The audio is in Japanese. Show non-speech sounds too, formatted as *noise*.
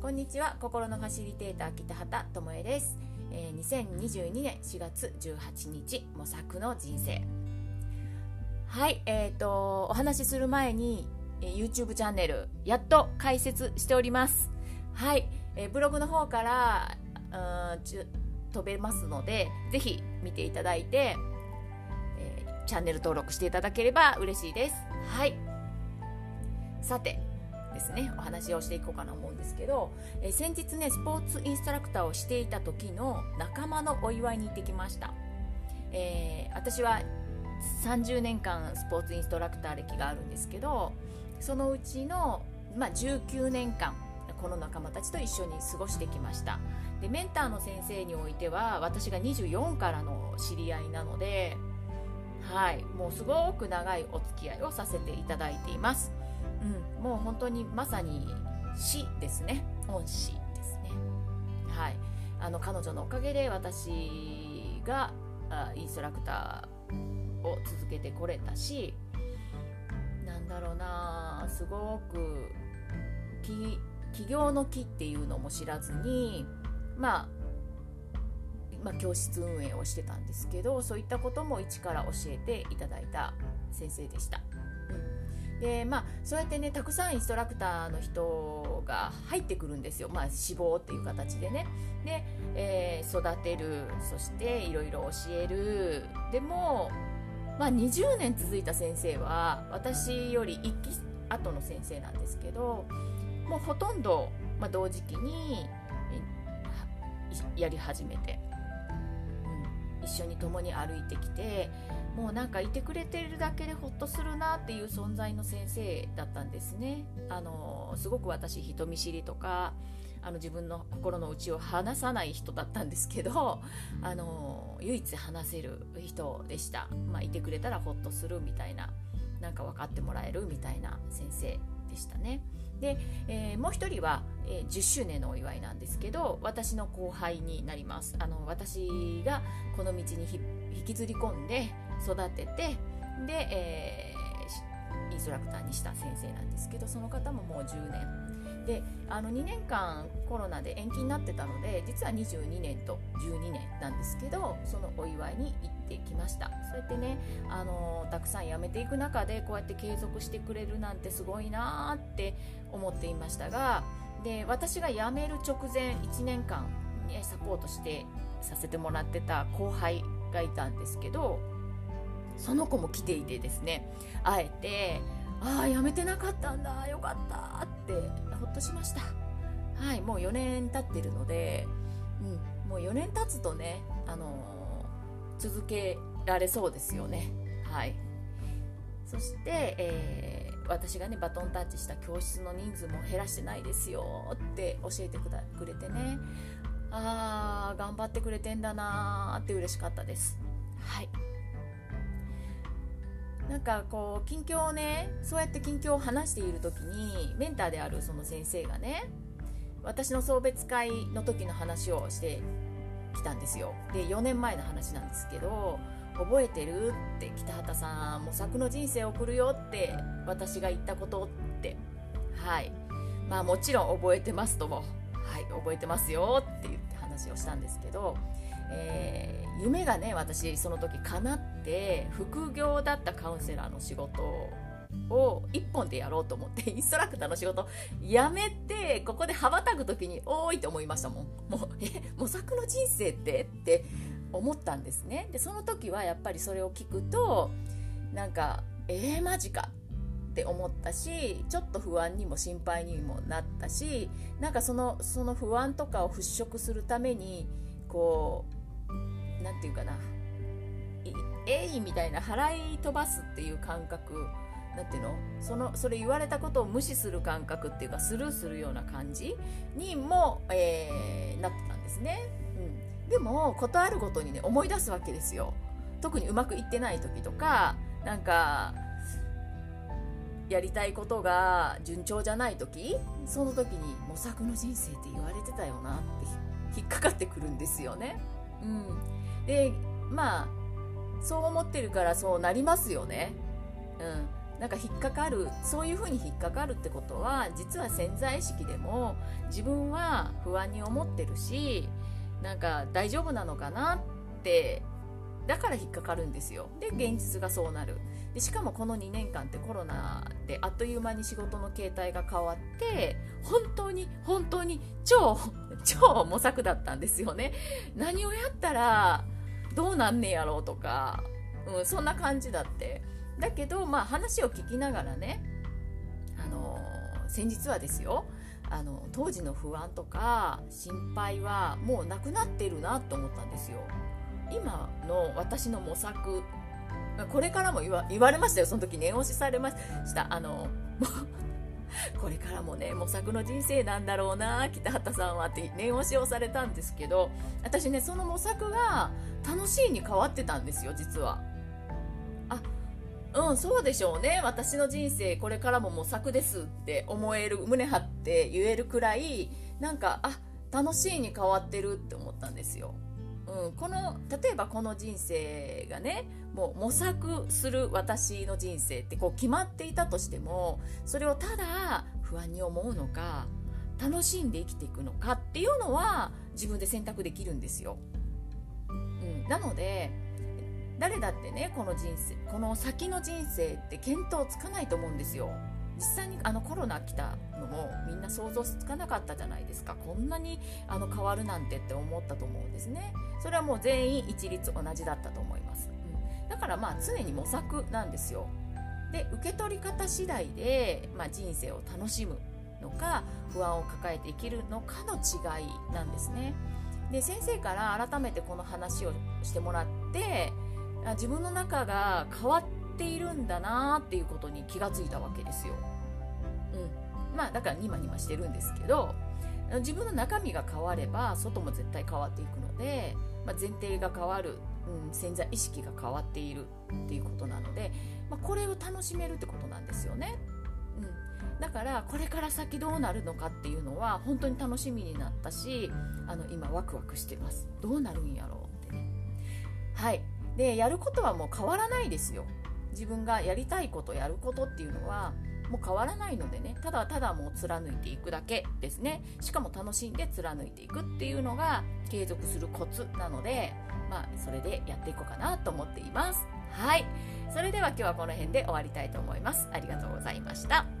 こんにちは。心のファシリテーター北畑智恵です、えー、2022年4月18日模索の人生。はいえーとお話しする前に、えー、YouTube チャンネルやっと開設しております。はい、えー、ブログの方からうん飛べますのでぜひ見ていただいて、えー、チャンネル登録していただければ嬉しいです。はい。さてですねお話をしていこうかなと思うんですけど、え、先日ねスポーツインストラクターをしていた時の仲間のお祝いに行ってきました、えー、私は30年間スポーツインストラクター歴があるんですけどそのうちの、まあ、19年間この仲間たちと一緒に過ごしてきました。でメンターの先生においては私が24からの知り合いなのではいもうすごく長いお付き合いをさせていただいています。うん、もう本当にまさに死ですね。恩師ですね。はい。あの彼女のおかげで私があインストラクターを続けてこれたしなんだろうなすごく起業の木っていうのも知らずにまあまあ、教室運営をしてたんですけどそういったことも一から教えていただいた先生でした。でまあそうやってねたくさんインストラクターの人が入ってくるんですよ。まあ志望っていう形でね。で、えー、育てる。そしていろいろ教える。でもまあ20年続いた先生は私より1期後の先生なんですけどもうほとんど、まあ、同時期にやり始めて、一緒に共に歩いてきてもうなんかいてくれてるだけでほっとするなっていう存在の先生だったんですね。あのすごく私人見知りとかあの自分の心の内を話さない人だったんですけど *laughs* あの唯一話せる人でした、まあ、いてくれたらほっとするみたいななんか分かってもらえるみたいな先生でしたね。で、えー、もう一人は、えー、10周年のお祝いなんですけど私の後輩になります。あの私がこの道に引きずり込んで育ててで、えー、インストラクターにした先生なんですけどその方ももう10年。であの2年間コロナで延期になってたので実は22年と12年なんですけどそのお祝いに行ってきました。そうやってねあのたくさん辞めていく中でこうやって継続してくれるなんてすごいなーって思っていましたがで私が辞める直前1年間、ね、サポートしてさせてもらってた後輩がいたんですけどその子も来ていてですねあえてああやめてなかったんだよかったってほっとしました。はいもう4年経ってるので、うん、もう4年経つとね、あのー、続けられそうですよね。はい。そして、えー、私がねバトンタッチした教室の人数も減らしてないですよって教えてくれてね。あー頑張ってくれてんだなーって嬉しかったです。はい。なんかこう近況をねそうやって近況を話している時にメンターであるその先生がね私の送別会の時の話をしてきたんですよ。で4年前の話なんですけど覚えてる？って北畑さん模索の人生を送るよって私が言ったことって。はい。まあもちろん覚えてますとも。はい覚えてますよって言って話をしたんですけどえー、夢がね私その時叶って副業だったカウンセラーの仕事を一本でやろうと思って *laughs* インストラクターの仕事辞めてここで羽ばたく時に多いと思いましたもん。もうえ模索の人生って？って思ったんですね。でその時はやっぱりそれを聞くとなんかえー、マジかって思ったしちょっと不安にも心配にもなったしなんかそのその不安とかを払拭するためにこう何て言うかなえいみたいな払い飛ばすっていう感覚なんていうの？そのそれ言われたことを無視する感覚っていうかスルーするような感じにも、えー、なってたんですね、でも事あるごとにね思い出すわけですよ。特にうまくいってない時とかなんかやりたいことが順調じゃない時その時に模索の人生って言われてたよなって引っかかってくるんですよね。うん。でまあそう思ってるからそうなりますよね。うん、なんか引っかかるそういうふうに引っかかるってことは実は潜在意識でも自分は不安に思ってるしなんか大丈夫なのかなってだから引っかかるんですよ。で現実がそうなる。でしかもこの2年間ってコロナであっという間に仕事の形態が変わって本当に本当に超超模索だったんですよね。何をやったらどうなんねやろうとか、うん、そんな感じだって。だけどまあ話を聞きながらねあの先日はですよあの当時の不安とか心配はもうなくなってるなと思ったんですよ。今の私の模索これからも言われましたよ。その時念押しされました。あの *laughs* これからもね模索の人生なんだろうな北畑さんはって念押しをされたんですけど私ねその模索が楽しいに変わってたんですよ実は。うんそうでしょうね私の人生これからも模索ですって思える胸張って言えるくらいなんかあ楽しいに変わってるって思ったんですようん、この例えばこの人生がねもう模索する私の人生ってこう決まっていたとしてもそれをただ不安に思うのか楽しんで生きていくのかっていうのは自分で選択できるんですよ。うん、なので誰だってねこの人生この先の人生って見当つかないと思うんですよ。実際にあのコロナ来たのもみんな想像つかなかったじゃないですか。こんなにあの変わるなんてって思ったと思うんですね。それはもう全員一律同じだったと思います、うん、だからまあ常に模索なんですよ。で受け取り方次第で、まあ、人生を楽しむのか不安を抱えて生きるのかの違いなんですね。で先生から改めてこの話をしてもらって自分の中が変わっているんだなっていうことに気がついたわけですよ。うん、まあだからニマニマしてるんですけど自分の中身が変われば外も絶対変わっていくので、まあ、前提が変わる、うん、潜在意識が変わっているっていうことなので、まあ、これを楽しめるってことなんですよね。うん、だからこれから先どうなるのかっていうのは本当に楽しみになったしあの今ワクワクしてます。どうなるんやろうってね。はい。でやることはもう変わらないですよ。自分がやりたいことやることっていうのはもう変わらないのでね。ただただもう貫いていくだけですね。しかも楽しんで貫いていくっていうのが継続するコツなのでまあそれでやっていこうかなと思っています。はい。それでは今日はこの辺で終わりたいと思います。ありがとうございました。